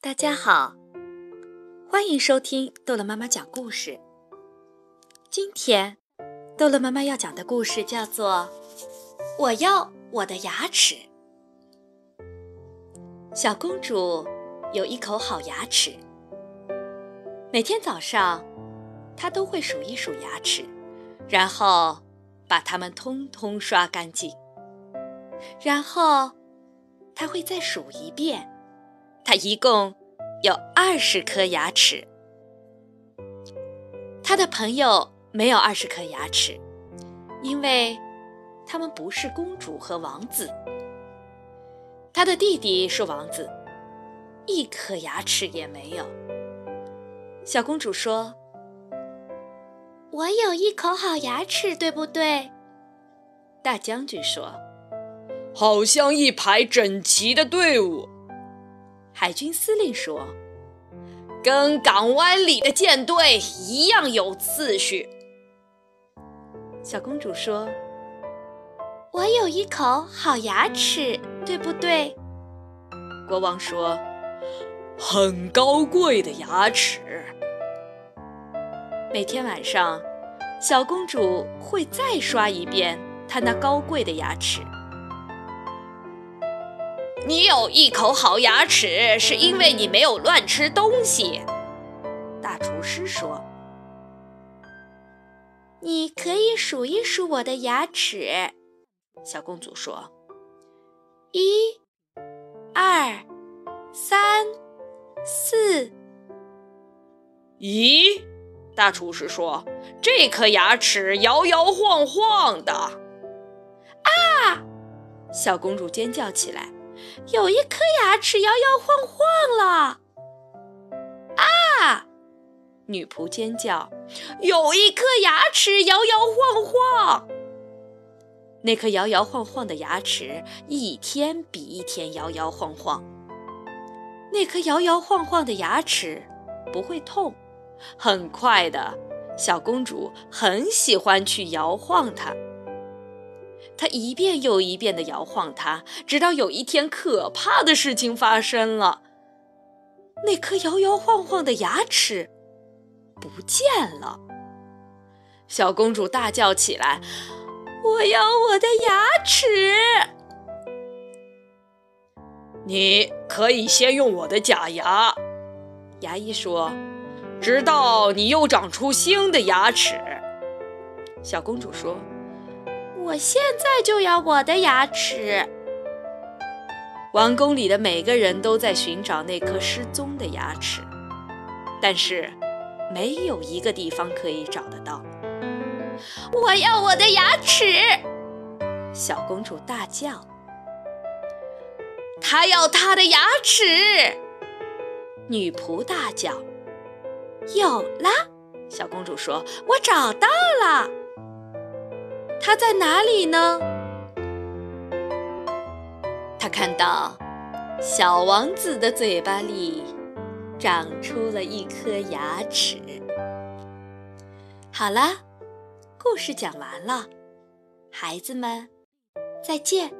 大家好，欢迎收听逗乐妈妈讲故事。今天，逗乐妈妈要讲的故事叫做《我要我的牙齿》。小公主有一口好牙齿，每天早上，她都会数一数牙齿，然后把它们通通刷干净。然后，她会再数一遍。他一共有二十颗牙齿。他的朋友没有二十颗牙齿，因为他们不是公主和王子。他的弟弟是王子，一颗牙齿也没有。小公主说：“我有一口好牙齿，对不对？”大将军说：“好像一排整齐的队伍。”海军司令说：“跟港湾里的舰队一样有次序。”小公主说：“我有一口好牙齿，对不对？”国王说：“很高贵的牙齿。”每天晚上，小公主会再刷一遍她那高贵的牙齿。你有一口好牙齿，是因为你没有乱吃东西。大厨师说：“你可以数一数我的牙齿。”小公主说：“一、二、三、四。”咦？大厨师说：“这颗牙齿摇摇晃晃的。”啊！小公主尖叫起来。有一颗牙齿摇摇晃晃了！啊！女仆尖叫：“有一颗牙齿摇摇晃晃！”那颗摇摇晃晃的牙齿一天比一天摇摇晃晃。那颗摇摇晃晃的牙齿不会痛，很快的，小公主很喜欢去摇晃它。他一遍又一遍地摇晃它，直到有一天，可怕的事情发生了。那颗摇摇晃晃的牙齿不见了。小公主大叫起来：“我要我的牙齿！”你可以先用我的假牙，牙医说，直到你又长出新的牙齿。小公主说。我现在就要我的牙齿。王宫里的每个人都在寻找那颗失踪的牙齿，但是没有一个地方可以找得到。我要我的牙齿！小公主大叫。她要她的牙齿！女仆大叫。有了！小公主说：“我找到了。”他在哪里呢？他看到小王子的嘴巴里长出了一颗牙齿。好了，故事讲完了，孩子们，再见。